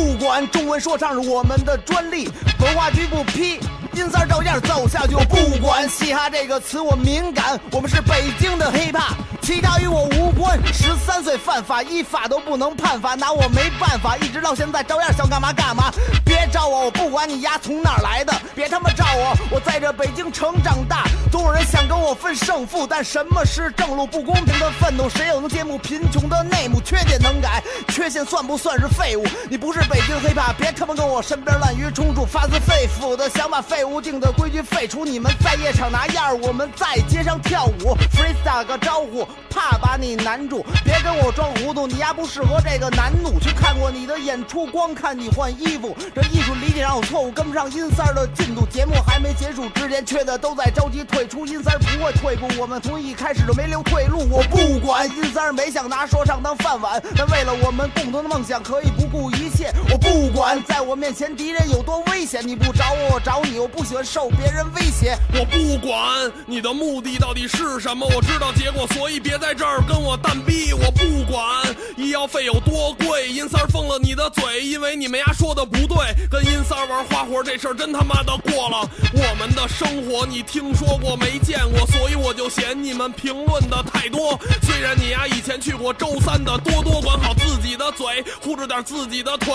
不管，中文说唱是我们的专利，文化局不批。音色照样走下去，我不管嘻哈这个词我敏感，我们是北京的 hiphop，其他与我无关。十三岁犯法，依法都不能判罚，拿我没办法，一直到现在照样想干嘛干嘛。照我，我不管你丫从哪儿来的，别他妈照我，我在这北京城长大。总有人想跟我分胜负，但什么是正路？不公平的愤怒，谁又能揭幕贫穷的内幕？缺点能改，缺陷算不算是废物？你不是北京黑怕别他妈跟我身边滥竽充数，发自肺腑的想把废。物定的规矩废除，你们在夜场拿样我们在街上跳舞。Freestyle 个招呼，怕把你难住，别跟我装糊涂，你丫不适合这个难度。去看过你的演出，光看你换衣服，这衣艺术理解上有错误，跟不上音三儿的进度。节目还没结束之前，缺的都在着急退出，音三儿不会退步，我们从一开始就没留退路。我不管音三儿没想拿说唱当饭碗，但为了我们共同的梦想，可以不顾一切。我不管在我面前敌人有多危险，你不找我，我找你。我不喜欢受别人威胁，我不管你的目的到底是什么，我知道结果，所以别在这儿跟我蛋逼。我不管医药费有多贵，阴三儿封了你的嘴，因为你们丫说的不对。跟阴三玩花活这事儿真他妈的过了，我们的生活你听说过没见过，所以我就嫌你们评论的太多。虽然你丫以前去过周三的，多多管好自己嘴，护着点自己的腿。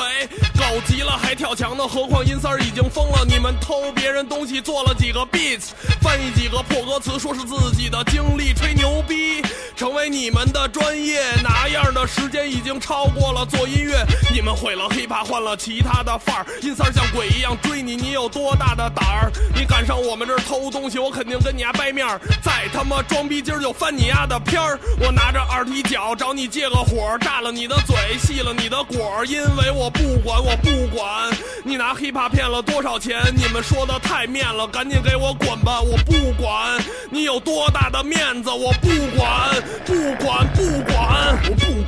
狗急了还跳墙呢，何况阴三已经疯了，你们偷别。人东西做了几个 beats，翻译几个破歌词，说是自己的经历，吹牛逼，成为你们的专业。哪样的时间已经超过了做音乐？你们毁了 hiphop，换了其他的范儿。阴三像鬼一样追你，你有多大的胆儿？你敢上我们这儿偷东西，我肯定跟你丫掰面儿。再他妈装逼，今儿就翻你丫的片儿。我拿着二踢脚找你借个火，炸了你的嘴，吸了你的果因为我不管，我不管你拿 hiphop 骗了多少钱。你们说的。太面了，赶紧给我滚吧！我不管你有多大的面子，我不管，不管，不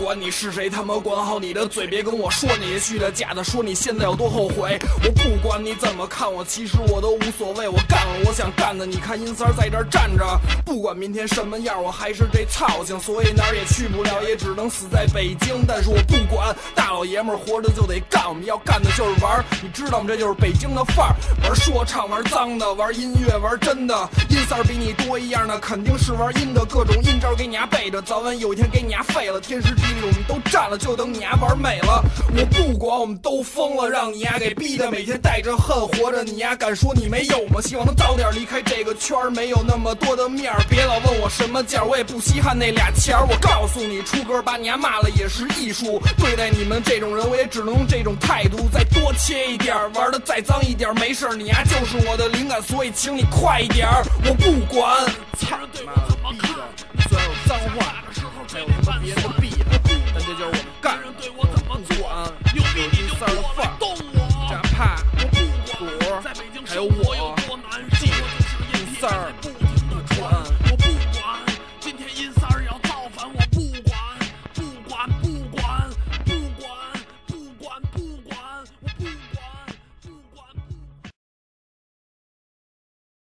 管你是谁，他妈管好你的嘴，别跟我说那些虚的假的，说你现在有多后悔。我不管你怎么看我，其实我都无所谓，我干了我想干的。你看阴三在这站着，不管明天什么样，我还是这操性，所以哪儿也去不了，也只能死在北京。但是我不管，大老爷们儿活着就得干，我们要干的就是玩，你知道吗？这就是北京的范儿，玩说唱。玩脏的，玩音乐玩真的，阴三比你多一样的肯定是玩阴的，各种阴招给你丫背着，早晚有一天给你丫废了。天时地利我们都占了，就等你丫玩美了。我不管，我们都疯了，让你丫给逼的，每天带着恨活着，你丫敢说你没有吗？希望能早点离开这个圈，没有那么多的面儿，别老问我什么价，我也不稀罕那俩钱儿。我告诉你，出歌把你丫骂了也是艺术，对待你们这种人，我也只能用这种态度，再多切一点，玩的再脏一点，没事你丫就。是我的灵感，所以请你快一点，我不管。有听三儿的范儿展派我不管还有我。